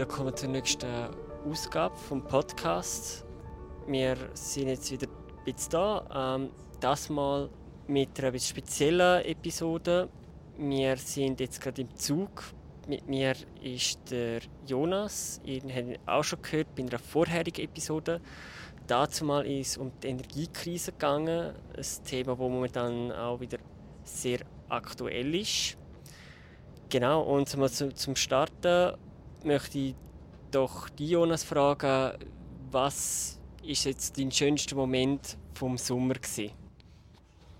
Willkommen zur nächsten Ausgabe vom Podcast. Wir sind jetzt wieder ein bisschen da. Ähm, das mal mit einer etwas speziellen Episode. Wir sind jetzt gerade im Zug. Mit mir ist der Jonas. Ihr habt ihn auch schon gehört bei einer vorherigen Episode. Dazu mal ist es um die Energiekrise gegangen. Ein Thema, das momentan auch wieder sehr aktuell ist. Genau, und zum Starten möchte ich doch die Jonas fragen, was ist jetzt dein schönster Moment vom Sommer gewesen?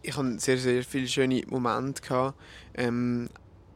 Ich hatte sehr, sehr viele schöne Momente. Ähm,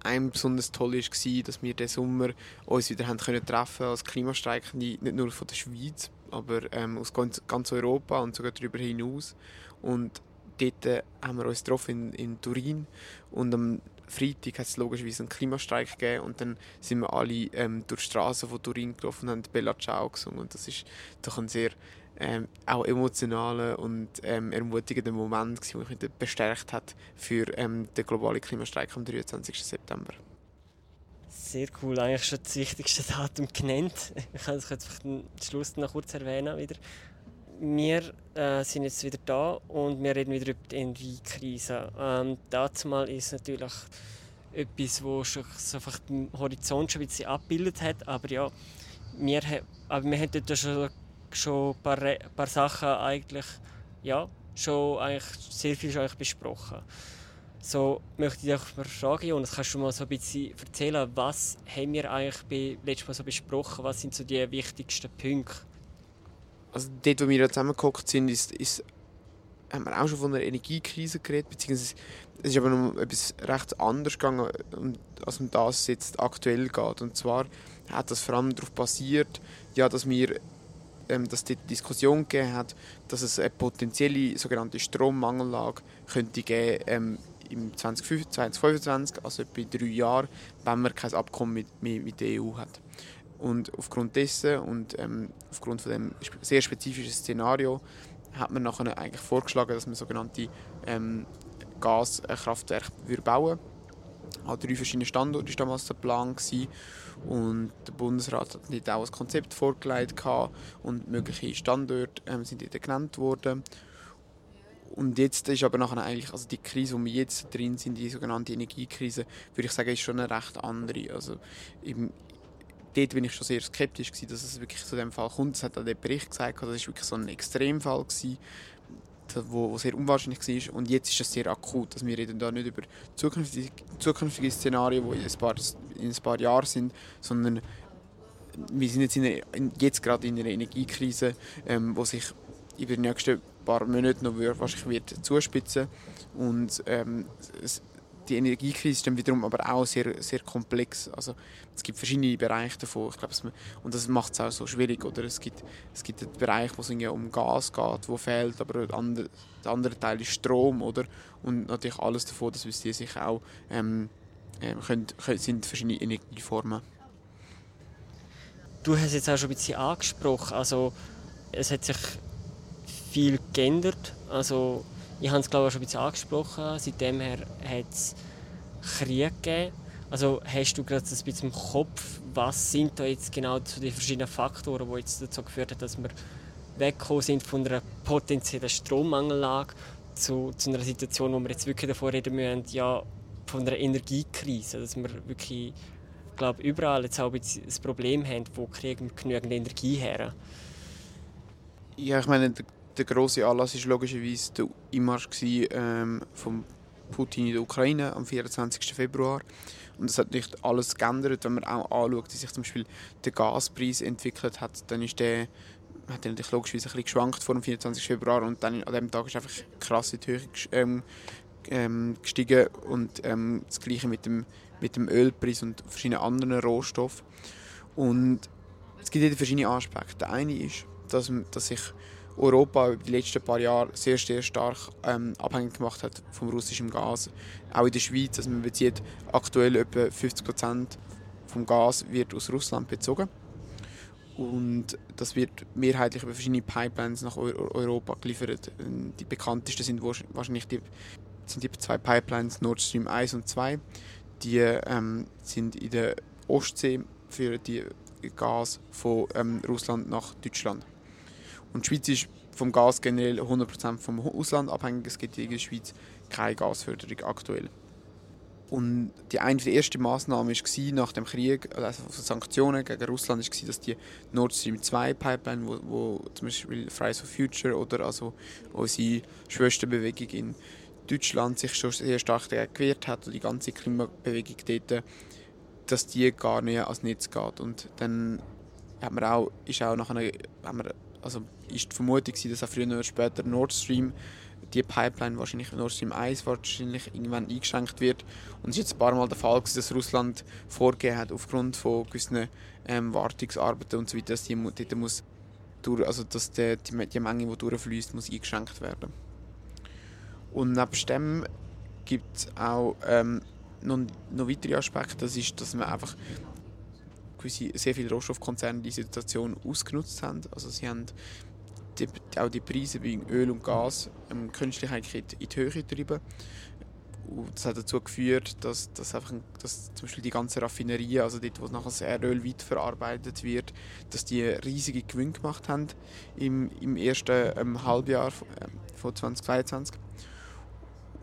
ein besonders toll war, dass wir diesen Sommer uns wieder haben können treffen als Klimastreikende, nicht nur von der Schweiz, aber ähm, aus ganz, ganz Europa und sogar darüber hinaus. Und dort äh, haben wir uns getroffen in, in Turin und am Freitag hat es logischerweise einen Klimastreik gegeben und dann sind wir alle ähm, durch die Straßen von Turin gelaufen und haben Bella Ciao gesungen und das ist doch ein sehr ähm, auch emotionaler und ähm, ermutigender Moment, der mich bestärkt hat für ähm, den globalen Klimastreik am 23. September. Sehr cool, eigentlich schon das wichtigste Datum genannt. Ich kann es jetzt am Schluss noch kurz erwähnen wieder. Wir äh, sind jetzt wieder da und wir reden wieder über die Energiekrise. Ähm, dazu ist natürlich etwas, schon so einfach den Horizont schon ein bisschen abgebildet hat, aber ja, wir, aber wir haben dort schon schon ein paar, ein paar Sachen eigentlich, ja, schon eigentlich sehr viel schon eigentlich besprochen. So möchte ich dich mal fragen, Jonas, kannst du mal so ein bisschen erzählen, was haben wir eigentlich letztes Mal so besprochen, was sind so die wichtigsten Punkte? Also dort, wo wir zusammengekommen sind, ist, ist, haben wir auch schon von einer Energiekrise geredet, beziehungsweise es ist aber noch etwas recht anderes gegangen, als um das jetzt aktuell geht. Und zwar hat das vor allem darauf basiert, ja, dass wir ähm, dass die Diskussion gegeben hat, dass es eine potenzielle sogenannte Strommangellage könnte geben ähm, im 2025, also etwa drei Jahren, wenn man kein Abkommen mit, mit der EU hat. Und aufgrund dessen und ähm, aufgrund von dem sehr spezifischen Szenario hat man nachher eigentlich vorgeschlagen, dass man sogenannte ähm, Gaskraftwerke bauen würde. An drei verschiedenen Standorten war damals der Plan. Gewesen. Und der Bundesrat hat nicht auch ein Konzept vorgelegt und mögliche Standorte ähm, sind dort genannt worden. Und jetzt ist aber nachher eigentlich, also die Krise, wo wir jetzt drin sind, die sogenannte Energiekrise, würde ich sagen, ist schon eine recht andere. Also im, dort bin ich schon sehr skeptisch gewesen, dass es wirklich zu dem Fall kommt. Das hat auch der Bericht gesagt, das ist wirklich so ein Extremfall gewesen wo, wo sehr unwahrscheinlich war. Und jetzt ist es sehr akut. Also wir reden da nicht über zukünftige, zukünftige Szenarien, die in ein, paar, in ein paar Jahren sind, sondern wir sind jetzt, in einer, jetzt gerade in einer Energiekrise, ähm, wo sich über die nächsten paar Monate noch wahrscheinlich wird zuspitzen und ähm, es, die Energiekrise ist dann wiederum aber auch sehr, sehr komplex. Also es gibt verschiedene Bereiche davon. Ich glaube, und das macht es auch so schwierig. Oder? Es, gibt, es gibt einen Bereich, wo es um Gas geht, wo fehlt, aber der andere, der andere Teil ist Strom. Oder? Und natürlich alles davon, dass wir sich auch ähm, äh, können, können, sind verschiedene Energieformen. Du hast jetzt auch schon ein bisschen angesprochen, also es hat sich viel geändert. Also ich habe es glaube ich schon ein bisschen angesprochen. Seitdem hat es Krieg gegeben. Also hast du gerade ein bisschen im Kopf, was sind da jetzt genau den verschiedenen Faktoren, die jetzt dazu geführt haben, dass wir weggekommen sind von einer potenziellen Strommangellage zu, zu einer Situation, wo wir jetzt wirklich davor reden müssen, ja, von einer Energiekrise, dass wir wirklich, glaube überall jetzt auch ein, Problem haben, wo kriegen wir genügend Energie her. Ja, ich meine, große Anlass war logischerweise der Einmarsch ähm, von Putin in der Ukraine am 24. Februar. Und das hat nicht alles geändert, wenn man auch anschaut, wie sich zum Beispiel der Gaspreis entwickelt hat, dann ist der hat natürlich logischerweise ein bisschen geschwankt vor dem 24. Februar und dann an dem Tag ist einfach krass in die Höhe ähm, ähm, gestiegen und ähm, das gleiche mit dem, mit dem Ölpreis und verschiedenen anderen Rohstoffen. Und es gibt verschiedene Aspekte. Der eine ist, dass, dass sich Europa über die letzten paar Jahre sehr, sehr stark ähm, abhängig gemacht hat vom russischen Gas. Auch in der Schweiz, also man bezieht aktuell etwa 50 Prozent vom Gas wird aus Russland bezogen. Und das wird mehrheitlich über verschiedene Pipelines nach Europa geliefert. Die bekanntesten sind wahrscheinlich die, sind die zwei Pipelines Nord Stream 1 und 2. Die ähm, sind in der Ostsee führen die Gas von ähm, Russland nach Deutschland. Und die Schweiz ist vom Gas generell 100% vom Ausland abhängig. Es gibt in der Schweiz keine Gasförderung aktuell. Und die eine der ersten Maßnahmen war nach dem Krieg, also Sanktionen gegen Russland, war, dass die Nord Stream 2 Pipeline, wo, wo zum Beispiel Fridays for Future oder also unsere Schwesterbewegung in Deutschland sich schon sehr stark gewehrt hat und die ganze Klimabewegung dort, dass die gar nicht ans Netz geht. Und dann hat man auch, ist auch nachher, haben wir, also ist die Vermutung, dass auch früher oder später Nord Stream die Pipeline wahrscheinlich Nord Stream 1 wahrscheinlich irgendwann eingeschränkt wird. Und es ist jetzt ein paar Mal der Fall, dass Russland vorgegeben hat, aufgrund von gewissen ähm, Wartungsarbeiten und so weiter, dass die dort muss durch, also dass die, die, die Menge, die durchfließt, muss eingeschränkt werden. Und neben dem gibt es auch ähm, noch, noch weitere Aspekte. Das ist, dass man einfach gewisse, sehr viele Rohstoffkonzerne die Situation ausgenutzt haben. Also sie haben die, auch die Preise bei Öl und Gas ähm, künstlich in die Höhe getrieben. Und das hat dazu geführt, dass, dass, einfach, dass zum Beispiel die ganze Raffinerie, also dort, wo nachher das Erdöl weiterverarbeitet wird, dass die riesige Gewinne gemacht haben im, im ersten ähm, Halbjahr ähm, von 2022.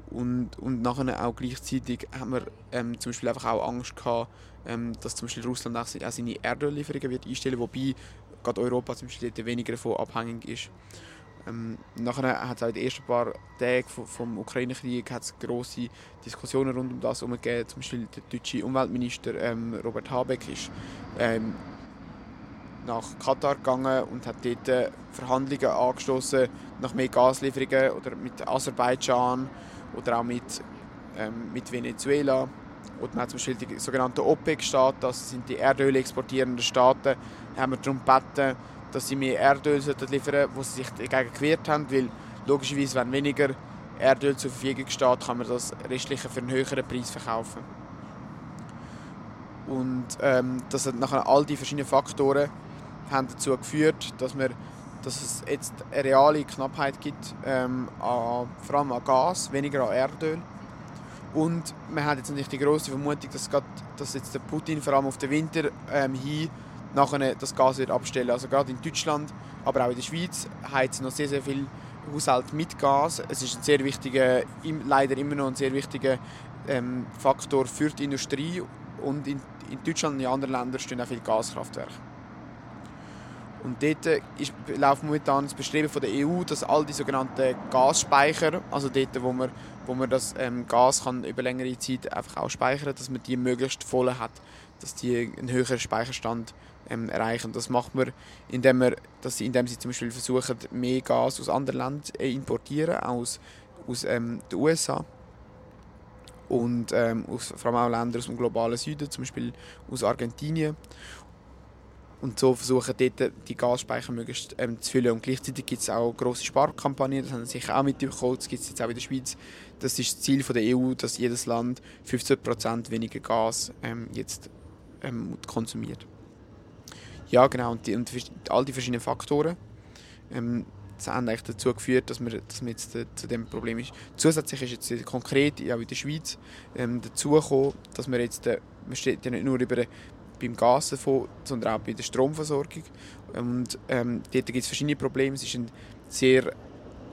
Und, und nachher auch gleichzeitig haben wir ähm, zum Beispiel einfach auch Angst gehabt, ähm, dass zum Beispiel Russland auch seine Erdöllieferungen wird einstellen, wobei gerade Europa zum Beispiel weniger davon abhängig ist. Ähm, nachher hat es auch in den ersten paar Tagen vom Ukraine-Krieg große Diskussionen rund um das umgegeben. Zum Beispiel der deutsche Umweltminister ähm, Robert Habeck ist ähm, nach Katar gegangen und hat dort äh, Verhandlungen angestoßen nach mehr Gaslieferungen oder mit Aserbaidschan oder auch mit, ähm, mit Venezuela. Und man hat zum Beispiel die sogenannten OPEC-Staaten, das sind die Erdöl exportierenden Staaten, haben wir darum gebeten, dass sie mehr Erdöl liefern wo sie sich dagegen gewehrt haben, weil logischerweise, wenn weniger Erdöl zur Verfügung steht, kann man das restliche für einen höheren Preis verkaufen. Und ähm, das hat nachher all die verschiedenen Faktoren haben dazu geführt, dass, wir, dass es jetzt eine reale Knappheit gibt, ähm, an, vor allem an Gas, weniger an Erdöl. Und man hat jetzt natürlich die große Vermutung, dass, grad, dass jetzt der Putin vor allem auf den Winter ähm, hin nachher das Gas wird abstellen. Also gerade in Deutschland, aber auch in der Schweiz heizen noch sehr, sehr viele Haushalte mit Gas. Es ist ein sehr wichtiger, leider immer noch ein sehr wichtiger ähm, Faktor für die Industrie und in, in Deutschland und in anderen Ländern stehen auch viele Gaskraftwerke. Und dort ist, läuft momentan das Bestreben von der EU, dass all die sogenannten Gasspeicher, also dort, wo man, wo man das ähm, Gas kann über längere Zeit einfach auch speichern dass man die möglichst voll hat, dass die einen höheren Speicherstand ähm, erreichen. Das macht man, indem, man, dass sie, indem sie zum Beispiel versuchen, mehr Gas aus anderen Ländern zu importieren, aus, aus ähm, den USA und ähm, aus, vor allem auch Ländern aus dem globalen Süden, zum Beispiel aus Argentinien. Und so versuchen dort die Gasspeicher möglichst ähm, zu füllen. Und gleichzeitig gibt es auch grosse Sparkampagnen, das haben sie sicher auch mitbekommen, das gibt es jetzt auch in der Schweiz. Das ist das Ziel der EU, dass jedes Land 15% weniger Gas ähm, jetzt ähm, konsumiert. Ja, genau. Und, die, und all die verschiedenen Faktoren ähm, das haben eigentlich dazu geführt, dass wir, dass wir jetzt äh, zu dem Problem ist. Zusätzlich ist jetzt konkret auch in der Schweiz ähm, dazu gekommen, dass wir jetzt, äh, man steht ja nicht nur über beim Gas sondern auch bei der Stromversorgung. Und ähm, dort gibt es verschiedene Probleme. Es war ein sehr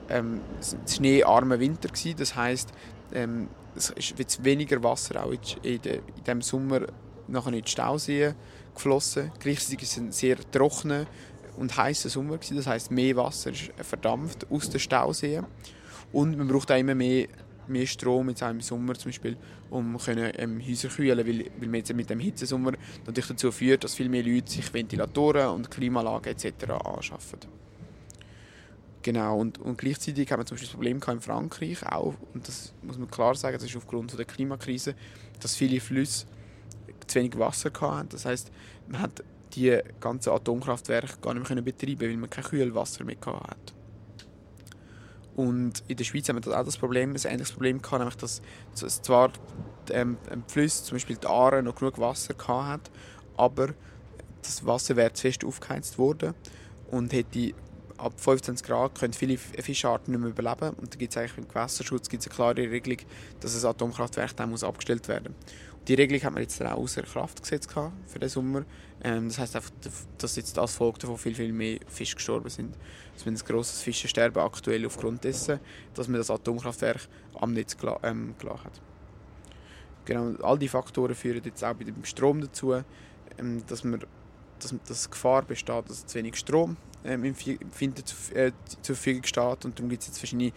ähm, schneearmer Winter. Gewesen. Das heisst, ähm, es ist weniger Wasser auch in, in, de, in diesem Sommer nachher in die Stauseen geflossen. Gleichzeitig war es ein sehr trockener und heißer Sommer. Gewesen. Das heisst, mehr Wasser ist verdampft aus den Stauseen. Und man braucht auch immer mehr mehr Strom jetzt auch im Sommer zum Beispiel, um können, ähm, Häuser kühlen, weil, weil man jetzt mit dem Hitzesommer natürlich dazu führt, dass viel mehr Leute sich Ventilatoren und Klimaanlagen etc. anschaffen. Genau, und, und gleichzeitig haben wir zum Beispiel das Problem in Frankreich auch, und das muss man klar sagen, das ist aufgrund der Klimakrise, dass viele Flüsse zu wenig Wasser hatten. Das heißt, man hat die ganzen Atomkraftwerke gar nicht mehr betreiben weil man kein Kühlwasser mehr hatte. Und in der Schweiz haben wir auch das Problem, ein ähnliches Problem gehabt, nämlich dass, dass zwar ähm, die Flüsse, zum Beispiel die Aare, noch genug Wasser hatten, aber das Wasser wäre zu fest aufgeheizt worden und hätte ab 25 Grad können viele Fischarten nicht mehr überleben. Und da gibt es eigentlich im Gewässerschutz gibt's eine klare Regelung, dass das Atomkraftwerk dann muss abgestellt werden Die Regelung hat man jetzt auch außer Kraft gesetzt für den Sommer. Ähm, das heißt einfach, dass jetzt als Folge davon viel, viel mehr Fische gestorben sind. Es also, ein grosses Fischensterben aktuell aufgrund dessen, dass man das Atomkraftwerk am Netz gelassen ähm, hat. Genau, all diese Faktoren führen jetzt auch bei dem Strom dazu, ähm, dass, man, dass, dass Gefahr besteht, dass zu wenig Strom ähm, im Winter zu, äh, zur Verfügung steht. Und darum gibt es jetzt verschiedene,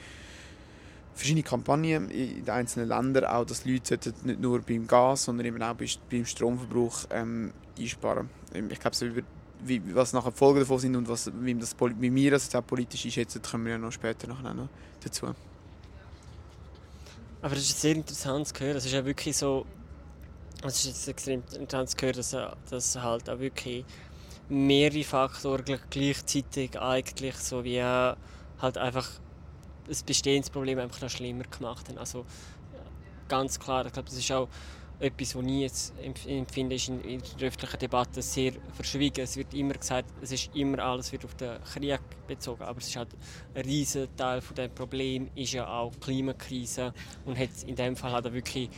verschiedene Kampagnen in den einzelnen Ländern, auch dass Leute nicht nur beim Gas, sondern eben auch beim Stromverbrauch ähm, einsparen. Ähm, ich glaube, so über wie, was nachher die Folgen davon sind und was, wie, das, wie wir das auch politisch einschätzen, kommen wir ja noch später noch dazu. Aber das ist sehr interessant zu hören. Es ist ja wirklich so, es ist jetzt extrem interessant zu hören, dass, dass halt auch wirklich mehrere Faktoren gleichzeitig eigentlich so wie halt einfach das Bestehensproblem einfach noch schlimmer gemacht haben. Also ganz klar, ich glaube, das ist auch etwas, was ich jetzt empfinde, ist in, der öffentlichen Debatte sehr verschwiegen. Es wird immer gesagt, es ist immer alles wird auf den Krieg bezogen, aber es ist halt ein riesen Teil von dem Problem ist ja auch die Klimakrise und hat in dem Fall halt wirklich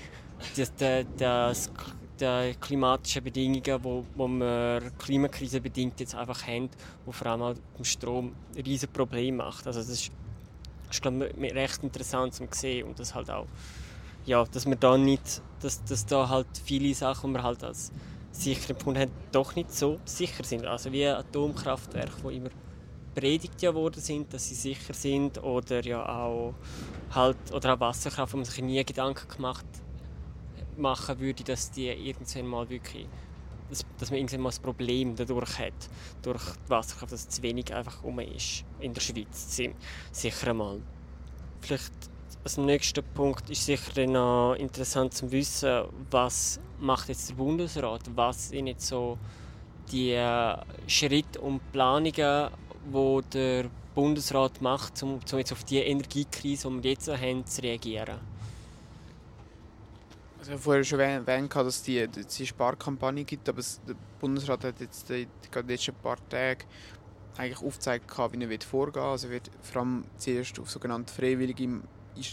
das, das, die klimatischen Bedingungen, wo, wo wir Klimakrise bedingt jetzt einfach haben, wo vor allem auch im Strom ein riesen Problem macht. Also das ist, ist glaube recht interessant zu sehen und das halt auch ja, dass wir da nicht, dass, dass da halt viele Sachen, die wir halt als sicher empfunden haben, doch nicht so sicher sind. Also wie Atomkraftwerke, die immer predigt ja worden sind, dass sie sicher sind oder ja auch halt oder auch Wasserkraft, wo man sich nie Gedanken gemacht machen würde, dass die irgendwann mal wirklich dass, dass man irgendwann mal das Problem dadurch hat, durch die Wasserkraft, dass zu wenig einfach um ist in der Schweiz, sicher einmal. Vielleicht als nächster Punkt ist sicher noch interessant zu wissen, was macht jetzt der Bundesrat, was sind jetzt so die äh, Schritte und Planungen, wo der Bundesrat macht, um, um jetzt auf die Energiekrise, die wir jetzt haben, zu reagieren. Also ich habe vorher schon erwähnt, dass es die Sparkampagne gibt, aber der Bundesrat hat jetzt die, die letzten paar Tage eigentlich aufgezeigt, wie er vorgehen will. Also er wird vor allem zuerst auf sogenannte freiwillige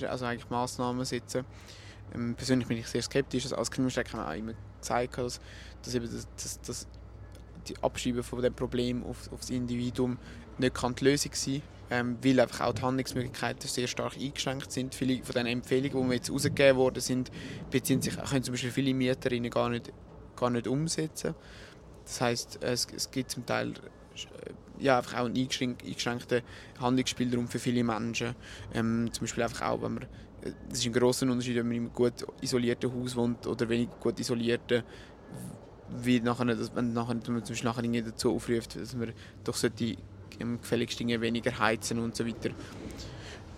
also eigentlich Massnahmen setzen. Ähm, persönlich bin ich sehr skeptisch. Als Klimastreik haben wir auch immer gesagt, dass, dass, eben das, das, das die Abschieben von dem Problem auf, auf das Individuum nicht kann die Lösung sein ähm, weil einfach auch die Handlungsmöglichkeiten sehr stark eingeschränkt sind. Viele von den Empfehlungen, die jetzt rausgegeben worden sind, beziehen sich, können zum Beispiel viele Mieterinnen gar nicht, gar nicht umsetzen. Das heißt, es, es gibt zum Teil äh, ja, einfach auch einen eingeschränkten Handlungsspielraum für viele Menschen. Ähm, zum Beispiel einfach auch, wenn man es ist ein grosser Unterschied, wenn man in einem gut isolierten Haus wohnt oder weniger gut isolierten, wie nachher, wenn nachher, zum Beispiel nachher dazu aufruft, dass man doch sollte gefälligst weniger heizen und so weiter.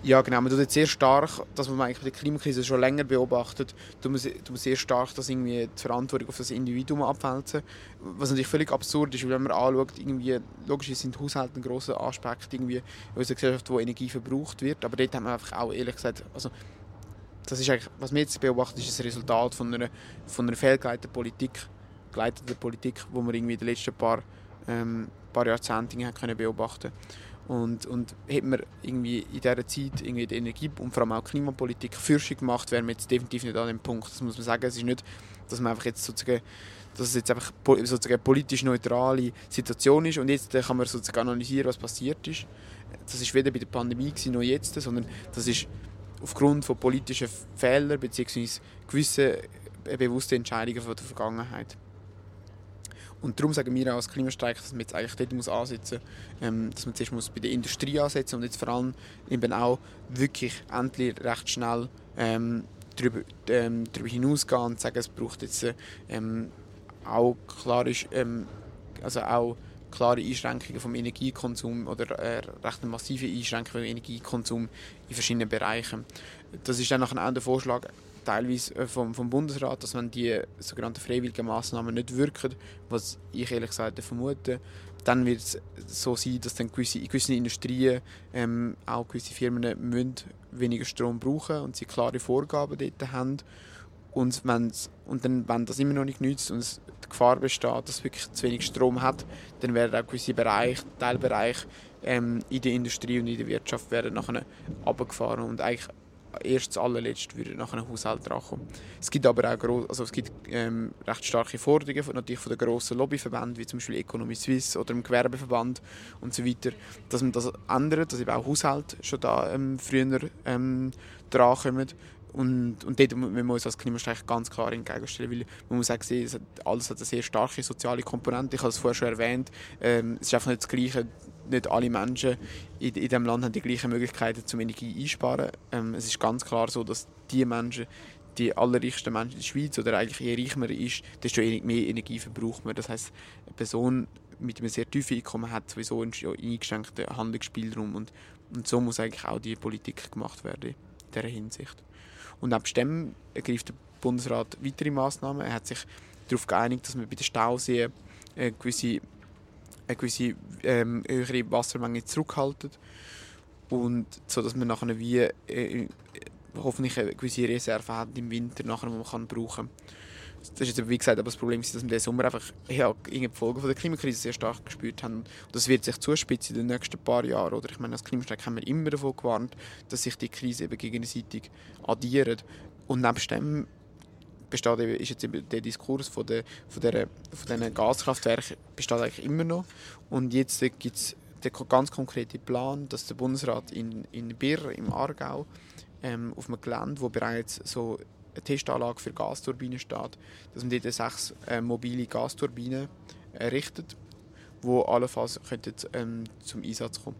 Ja, genau. Man tut jetzt sehr stark, dass man eigentlich der Klimakrise schon länger beobachtet, tut man, sehr stark dass irgendwie die Verantwortung auf das Individuum abwälzen. Was natürlich völlig absurd ist, wenn man anschaut, irgendwie, logisch sind Haushalte ein grosser Aspekt irgendwie in unserer Gesellschaft, wo Energie verbraucht wird, aber dort haben wir einfach auch ehrlich gesagt, also das ist eigentlich, was wir jetzt beobachten, ist das Resultat von einer, von einer fehlgeleiteten Politik, geleiteten Politik, wo wir irgendwie in den letzten paar, ähm, paar Jahrzehnten können beobachten. Und, und hätte man irgendwie in dieser Zeit irgendwie die Energie- und vor allem auch Klimapolitik fürschig gemacht, wären wir jetzt definitiv nicht an dem Punkt. Das muss man sagen. Es ist nicht, dass man einfach jetzt sozusagen dass es jetzt einfach sozusagen eine politisch neutrale Situation ist und jetzt kann man sozusagen analysieren, was passiert ist. Das ist weder bei der Pandemie gewesen, noch jetzt, sondern das ist aufgrund von politischen Fehlern bzw. gewissen äh, bewussten Entscheidungen von der Vergangenheit. Und darum sagen wir auch als Klimastreik, dass man jetzt eigentlich dort muss ansetzen muss, ähm, dass man zuerst muss bei der Industrie ansetzen und jetzt vor allem eben auch wirklich endlich recht schnell ähm, darüber, ähm, darüber hinausgehen und sagen, es braucht jetzt ähm, auch klare, ähm, also auch klare Einschränkungen vom Energiekonsum oder äh, recht massive Einschränkungen vom Energiekonsum in verschiedenen Bereichen. Das ist dann auch der Vorschlag teilweise äh, vom, vom Bundesrat, dass wenn die sogenannten freiwilligen Massnahmen nicht wirken, was ich ehrlich gesagt vermute, dann wird es so sein, dass dann gewisse, in gewissen Industrien ähm, auch gewisse Firmen müssen weniger Strom brauchen und sie klare Vorgaben dort haben. Und, wenn's, und dann, wenn das immer noch nicht nützt und die Gefahr besteht, dass es wirklich zu wenig Strom hat, dann werden auch gewisse Bereiche, Teilbereiche ähm, in der Industrie und in der Wirtschaft werden nachher runtergefahren. Und eigentlich erst allerletzt würde nach einem Haushalt rankommen. Es gibt aber auch gross, also es gibt, ähm, recht starke Forderungen von, natürlich von den grossen Lobbyverbänden, wie zum Beispiel Economy Suisse oder dem Gewerbeverband und so weiter, dass man das ändert, dass eben auch Haushalte schon da ähm, früher ähm, drankommen. Und, und dort müssen wir uns als Klimastreik ganz klar entgegenstellen, weil man muss auch sehen, alles hat eine sehr starke soziale Komponente. Ich habe es vorher schon erwähnt, ähm, es ist einfach nicht das Gleiche, nicht alle Menschen in, in diesem Land haben die gleichen Möglichkeiten zum Energie einsparen. Ähm, es ist ganz klar so, dass die Menschen, die allerreichsten Menschen in der Schweiz oder eigentlich je reicher man ist, desto mehr Energie verbraucht man. Das heißt, eine Person mit einem sehr tiefen Einkommen hat sowieso einen eingeschränkten Handlungsspielraum und, und so muss eigentlich auch die Politik gemacht werden in dieser Hinsicht. Und neben dem ergreift der Bundesrat weitere Massnahmen. Er hat sich darauf geeinigt, dass man bei den Stauseen eine gewisse, eine gewisse ähm, höhere Wassermenge zurückhaltet und so dass man nachher wie äh, hoffentlich eine gewisse Reserve hat im Winter, nachher, die man kann brauchen kann. Das ist jetzt, wie gesagt, aber das Problem ist, dass wir diesen Sommer einfach ja, die Folgen der Klimakrise sehr stark gespürt haben. Und das wird sich zuspitzen in den nächsten paar Jahren. Oder ich meine, als Klimastreik haben wir immer davon gewarnt, dass sich die Krise eben gegenseitig addieren. Und nebst dem besteht ist jetzt der Diskurs von, der, von, der, von diesen Gaskraftwerken besteht eigentlich immer noch. Und jetzt gibt es den ganz konkreten Plan, dass der Bundesrat in, in Birr im Aargau ähm, auf einem Gelände, wo bereits so eine Testanlage für Gasturbinen steht, dass man dort sechs äh, mobile Gasturbinen errichtet, die allenfalls könnten, ähm, zum Einsatz kommen.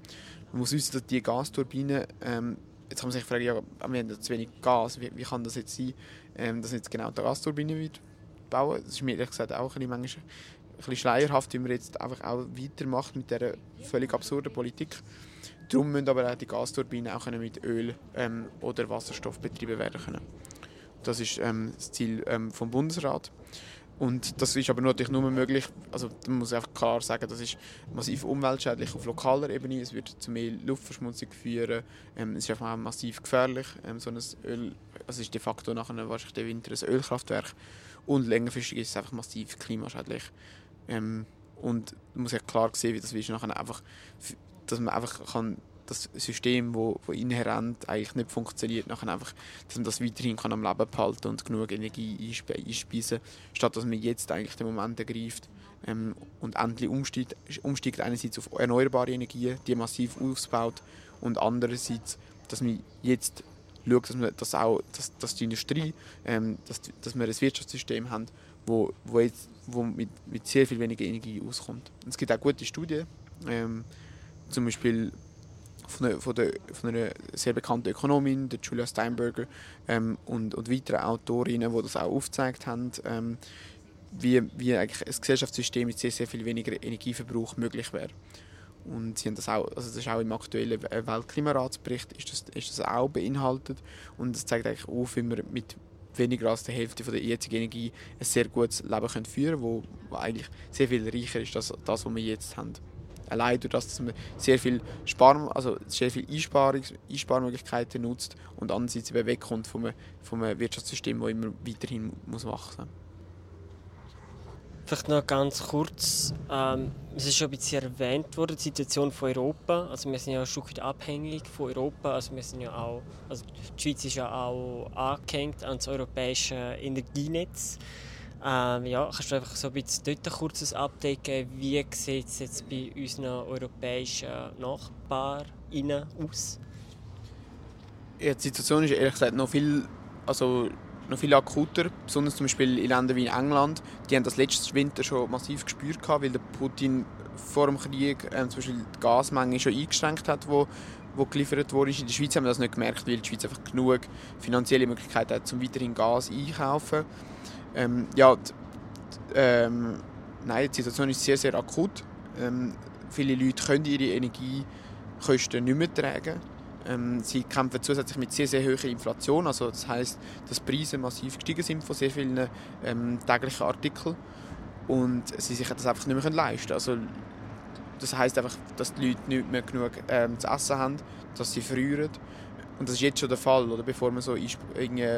Man muss wissen, dass die Gasturbinen, ähm, jetzt kann man sich fragen, ja, wir haben zu wenig Gas, wie, wie kann das jetzt sein, ähm, dass jetzt genau die Gasturbine wird bauen? Das ist mir ehrlich gesagt auch ein bisschen, ein bisschen schleierhaft, wie man jetzt einfach auch weitermacht mit dieser völlig absurden Politik. Darum müssen aber auch die Gasturbinen auch mit Öl ähm, oder Wasserstoff betrieben werden können. Das ist ähm, das Ziel ähm, vom Bundesrat. Und das ist aber natürlich nur möglich, also man muss einfach klar sagen, das ist massiv umweltschädlich auf lokaler Ebene, es wird zu mehr Luftverschmutzung führen, ähm, es ist einfach auch massiv gefährlich, ähm, so ein Öl, also ist de facto nachher wahrscheinlich der Winter ein Ölkraftwerk. Und längerfristig ist es einfach massiv klimaschädlich. Ähm, und man muss ja klar sehen, wie das ist. Nachher einfach, dass man einfach kann das System, wo, wo inhärent eigentlich nicht funktioniert, nachher einfach, dass man das weiterhin kann am Leben behalten und genug Energie einspe einspeisen, statt dass man jetzt eigentlich den Moment ergreift ähm, und endlich umsteigt, umsteigt einerseits auf erneuerbare Energien, die massiv ausbaut und andererseits, dass man jetzt schaut, dass, man das auch, dass, dass die Industrie, ähm, dass, dass wir ein Wirtschaftssystem haben, wo, wo, jetzt, wo mit, mit sehr viel weniger Energie auskommt. Und es gibt auch gute Studien, ähm, zum Beispiel von einer, von, der, von einer sehr bekannten Ökonomin, der Julia Steinberger, ähm, und, und weiteren Autorinnen, die das auch aufgezeigt haben, ähm, wie, wie eigentlich ein Gesellschaftssystem mit sehr, sehr viel weniger Energieverbrauch möglich wäre. Und sie haben das auch, also das ist auch im aktuellen Weltklimaratsbericht ist das, ist das auch beinhaltet und das zeigt eigentlich auf, wie wir mit weniger als der Hälfte von der jetzigen Energie ein sehr gutes Leben führen können, wo, wo eigentlich sehr viel reicher ist als das, was wir jetzt haben allein durch das, dass man sehr viel, Spar also sehr viel Einsparungs Einsparmöglichkeiten nutzt und andererseits eben wegkommt vom, vom Wirtschaftssystem, das immer weiterhin muss wachsen muss. Vielleicht noch ganz kurz, ähm, es ist schon ein bisschen erwähnt worden, die Situation von Europa. Also wir sind ja ein Stück weit abhängig von Europa. Also wir sind ja auch, also die Schweiz ist ja auch angehängt an das europäische Energienetz. Ähm, ja, kannst du einfach so ein bisschen dort ein kurzes Update geben? Wie sieht es jetzt bei unseren europäischen Nachbarn aus? Ja, die Situation ist ehrlich gesagt noch viel, also noch viel akuter, besonders zum Beispiel in Ländern wie in England. Die haben das letztes Winter schon massiv gespürt, weil der Putin vor dem Krieg äh, zum Beispiel die Gasmenge schon eingeschränkt hat, wo, wo geliefert wurde. In der Schweiz haben wir das nicht gemerkt, weil die Schweiz einfach genug finanzielle Möglichkeiten hat, um weiterhin Gas einkaufen. Ähm, ja, die, ähm, nein, die Situation ist sehr, sehr akut. Ähm, viele Leute können ihre Energiekosten nicht mehr tragen. Ähm, sie kämpfen zusätzlich mit sehr, sehr hoher Inflation. Also das heißt, dass Preise massiv gestiegen sind von sehr vielen ähm, täglichen Artikeln und sie sich das einfach nicht mehr leisten können. Also, das heißt einfach, dass die Leute nicht mehr genug ähm, zu essen haben, dass sie frieren und das ist jetzt schon der Fall, oder, bevor man so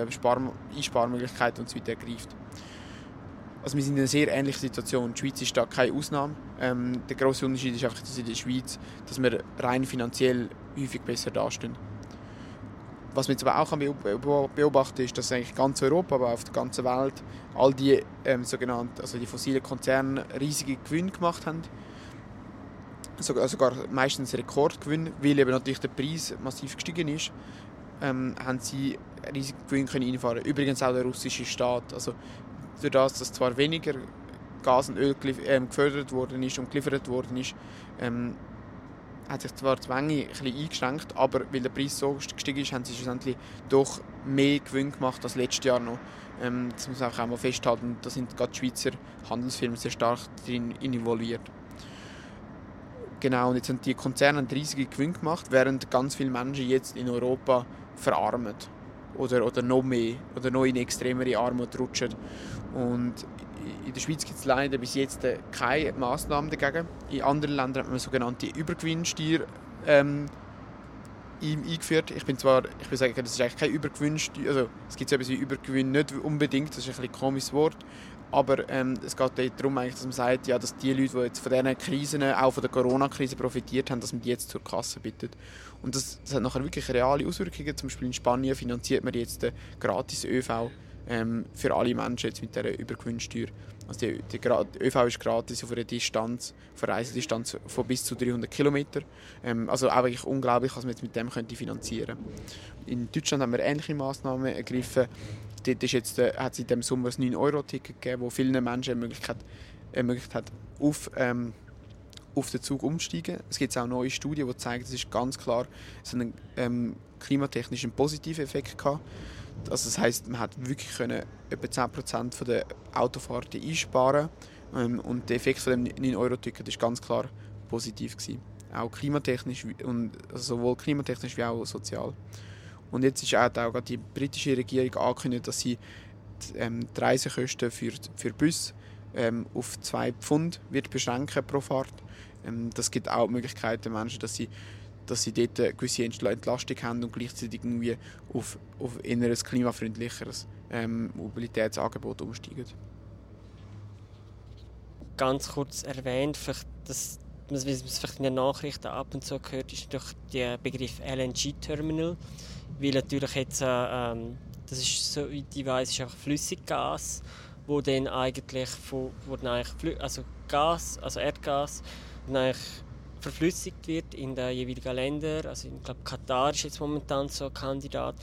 Spar Einsparmöglichkeiten und so weiter ergreift. Also wir sind in einer sehr ähnlichen Situation. Die Schweiz ist da keine Ausnahme. Ähm, der große Unterschied ist einfach, dass in der Schweiz, dass wir rein finanziell häufig besser dastehen. was man jetzt aber auch beobachten kann, ist, dass eigentlich ganz Europa, aber auf der ganzen Welt all die ähm, sogenannten, also die fossilen Konzerne riesige Gewinne gemacht haben. Sogar, sogar meistens Rekordgewinn, weil eben natürlich der Preis massiv gestiegen ist, ähm, haben sie riesige Gewinne können einfahren. Übrigens auch der russische Staat. Also durch das, dass zwar weniger Gas und Öl ähm, gefördert worden ist und geliefert worden ist, ähm, hat sich zwar die Menge ein eingeschränkt, aber weil der Preis so gestiegen ist, haben sie schlussendlich doch mehr Gewinn gemacht als letztes Jahr noch. Ähm, das muss man auch mal festhalten. Da sind gerade die Schweizer Handelsfirmen sehr stark drin involviert. Genau, und jetzt haben die Konzerne einen riesigen Gewinn gemacht, während ganz viele Menschen jetzt in Europa verarmen oder, oder noch mehr oder noch in extremere Armut rutschen. Und in der Schweiz gibt es leider bis jetzt äh, keine Massnahmen dagegen. In anderen Ländern hat man sogenannte Übergewinnsteuer ähm, eingeführt. Ich bin zwar, ich will sagen, das ist eigentlich kein Übergewinnsteuer, also es gibt so etwas wie Übergewinn nicht unbedingt, das ist ein, ein komisches Wort, aber ähm, es geht darum, eigentlich, dass man sagt, ja, dass die Leute, die jetzt von diesen Krisen, auch von der Corona-Krise profitiert haben, dass man die jetzt zur Kasse bittet. Und das, das hat nachher wirklich reale Auswirkungen. Zum Beispiel in Spanien finanziert man jetzt den gratis ÖV ähm, für alle Menschen jetzt mit dieser Übergewinnsteuer. Also die, die, die, ÖV ist gratis auf einer Distanz, auf einer Reisedistanz von bis zu 300 km. Ähm, also auch wirklich unglaublich, was man jetzt mit dem könnte finanzieren In Deutschland haben wir ähnliche Massnahmen ergriffen. Dort ist jetzt, äh, hat es in diesem Sommer ein 9-Euro-Ticket gegeben, wo vielen Menschen eine Möglichkeit, ermöglicht hat, auf, ähm, auf den Zug umsteigen. Es gibt auch neue Studien, die zeigen, es ganz klar, es einen ähm, klimatechnischen positiven Effekt gehabt. Also das heißt, man hat wirklich können etwa 10% von der Autofahrten einsparen ähm, und der Effekt von dem 9-Euro-Ticket ist ganz klar positiv gewesen. Auch klimatechnisch und also sowohl klimatechnisch wie auch sozial. Und jetzt ist auch, auch die britische Regierung angekündigt, dass sie die, ähm, die Reisekosten für, für Bus ähm, auf 2 Pfund wird beschränken pro Fahrt. Ähm, das gibt auch Möglichkeiten Menschen, dass sie dass sie dort eine gewisse Entlastung haben und gleichzeitig irgendwie auf, auf ein klimafreundlicheres ähm, Mobilitätsangebot umsteigen. Ganz kurz erwähnt, vielleicht, dass man es vielleicht in den Nachrichten ab und zu gehört, ist natürlich der Begriff LNG-Terminal, weil natürlich jetzt, äh, ähm, das ist, so wie ich weiß, ist einfach Flüssiggas, wo dann eigentlich, von, wo dann eigentlich also Gas, also Erdgas, dann eigentlich verflüssigt wird in den jeweiligen Ländern. Also ich glaube, Katar ist jetzt momentan so ein Kandidat.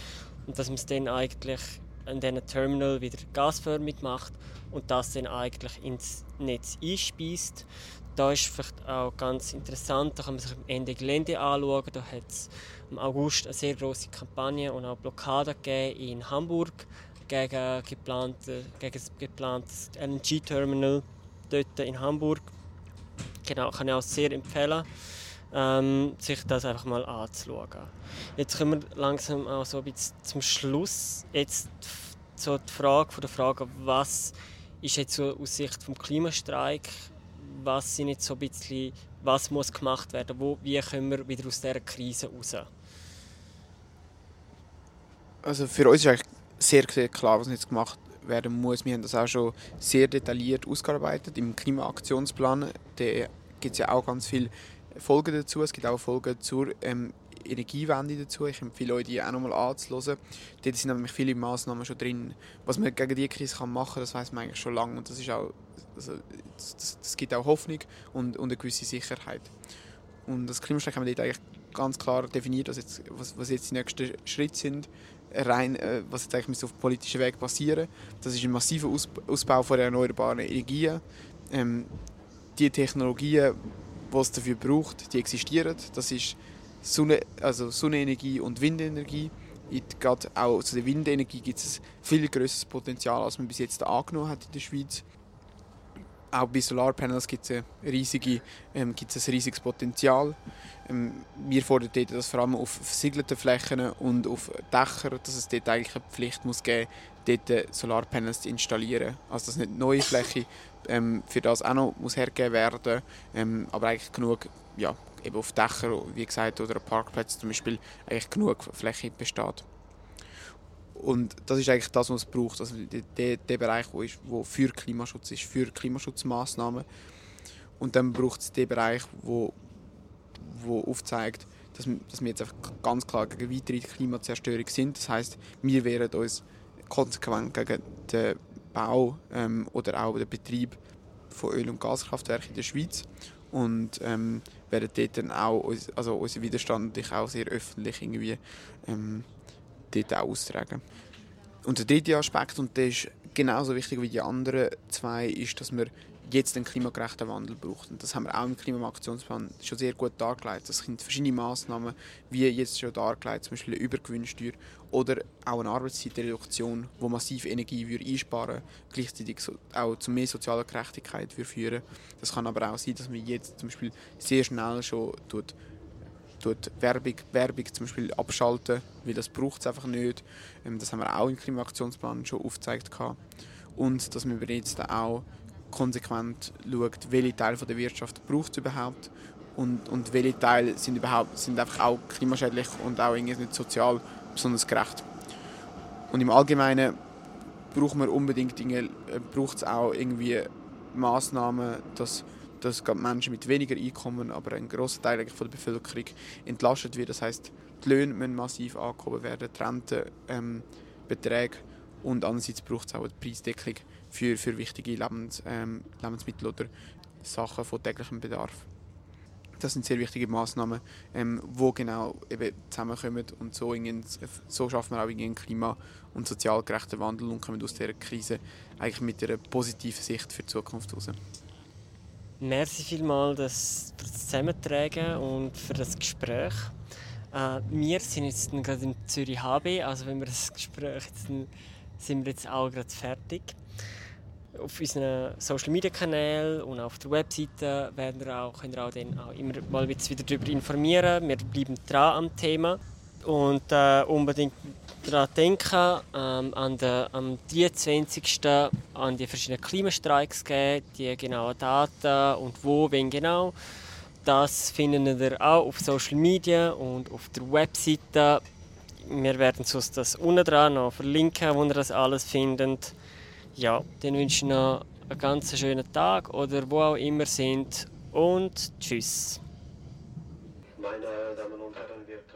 Und dass man es dann eigentlich an diesen Terminal wieder gasförmig macht und das dann eigentlich ins Netz einspeist. Da ist vielleicht auch ganz interessant, da kann man sich am Ende Gelände anschauen. Da hat es im August eine sehr große Kampagne und auch Blockade gegeben in Hamburg gegen, geplante, gegen das geplante LNG-Terminal dort in Hamburg. Genau, kann ich auch sehr empfehlen, ähm, sich das einfach mal anzuschauen. Jetzt kommen wir langsam auch so ein bisschen zum Schluss. Jetzt so Frage von der Frage, was ist jetzt so aus Sicht vom Klimastreik, was sind jetzt so ein bisschen, was muss gemacht werden, wo, wie können wir wieder aus dieser Krise raus? Also für uns ist eigentlich sehr, sehr klar, was jetzt gemacht werden muss. Wir haben das auch schon sehr detailliert ausgearbeitet im Klimaaktionsplan. Da gibt es ja auch ganz viele Folgen dazu. Es gibt auch Folgen zur ähm, Energiewende dazu. Ich empfehle euch, die auch nochmal anzuhören. Dort sind nämlich viele Massnahmen schon drin. Was man gegen die Krise machen kann, das weiß man eigentlich schon lange. Und das, ist auch, also, das, das gibt auch Hoffnung und, und eine gewisse Sicherheit. Und das Klimastreik haben wir dort eigentlich ganz klar definiert, was jetzt, was, was jetzt die nächsten Schritte sind rein, äh, was jetzt eigentlich auf politischem Weg passieren Das ist ein massiver Aus Ausbau von erneuerbaren Energien. Ähm, die Technologien, die es dafür braucht, die existieren. Das ist Sonne, also Sonnenenergie und Windenergie. Gerade auch zu der Windenergie gibt es ein viel größeres Potenzial, als man bis jetzt angenommen hat in der Schweiz. Auch bei Solarpanels gibt es, ähm, ein riesiges Potenzial. Ähm, wir fordern dort, dass vor allem auf versiegelten Flächen und auf Dächern, dass es dort eigentlich eine Pflicht muss geben dort äh, Solarpanels zu installieren. Also dass nicht neue Fläche ähm, für das auch noch muss hergegeben werden, ähm, aber eigentlich genug, ja, eben auf Dächern, wie gesagt, oder Parkplätzen zum Beispiel, eigentlich genug Fläche besteht. Und das ist eigentlich das, was es braucht. Also der, der Bereich, wo, ist, wo für Klimaschutz ist, für Klimaschutzmaßnahmen. Und dann braucht es den Bereich, wo, wo aufzeigt, dass dass, wir jetzt einfach ganz klar gegen weitere Klimazerstörung sind. Das heißt, wir wehren uns konsequent gegen den Bau ähm, oder auch den Betrieb von Öl- und Gaskraftwerken in der Schweiz und ähm, werden dort dann auch also unseren Widerstand auch sehr öffentlich irgendwie ähm, dort auch austragen. Und der dritte Aspekt, und der ist genauso wichtig wie die anderen zwei, ist, dass wir jetzt einen klimagerechten Wandel braucht. Und das haben wir auch im Klimaaktionsplan schon sehr gut dargelegt. Das sind verschiedene Massnahmen, wie jetzt schon dargelegt, zum Beispiel eine Übergewinnsteuer oder auch eine Arbeitszeitreduktion, die massiv Energie würde einsparen gleichzeitig auch zu mehr sozialer Gerechtigkeit würde führen Das kann aber auch sein, dass man jetzt zum Beispiel sehr schnell schon tut, tut Werbung, Werbung zum Beispiel abschalten, weil das braucht es einfach nicht. Ähm, das haben wir auch im Klimaaktionsplan schon aufgezeigt. Und dass wir jetzt auch konsequent schaut, welche Teile der Wirtschaft braucht es überhaupt und, und welche Teile sind, überhaupt, sind einfach auch klimaschädlich und auch irgendwie nicht sozial besonders gerecht. Und im Allgemeinen braucht man unbedingt äh, braucht es auch irgendwie Maßnahmen, dass, dass Menschen mit weniger Einkommen, aber ein großer Teil von der Bevölkerung entlastet wird. Das heißt, die Löhne müssen massiv angehoben werden, die Rentenbeträge ähm, und andererseits braucht es auch eine Preisdeckung für, für wichtige Lebens, ähm, Lebensmittel oder Sachen von täglichem Bedarf. Das sind sehr wichtige Maßnahmen, ähm, wo genau eben zusammenkommen und so, so schaffen wir auch einen klima- und sozial gerechten Wandel und kommen aus dieser Krise eigentlich mit einer positiven Sicht für die Zukunft raus. Merci vielmals das, für das Zusammentragen und für das Gespräch. Äh, wir sind jetzt gerade in Zürich HB, also wenn wir das Gespräch jetzt, sind wir jetzt auch gerade fertig auf unseren Social Media Kanälen und auf der Webseite werden wir auch, können wir auch, dann auch immer mal wieder darüber informieren. Wir bleiben dran am Thema und äh, unbedingt daran denken, ähm, an der, am 23. an die verschiedenen Klimastreiks geben, die genauen Daten und wo, wenn genau. Das finden wir auch auf Social Media und auf der Webseite. Wir werden sonst das unten dran noch verlinken, wo ihr das alles findet. Ja, dann wünsche ich noch einen ganz schönen Tag oder wo auch immer sind und tschüss. Meine Damen und Herren, wir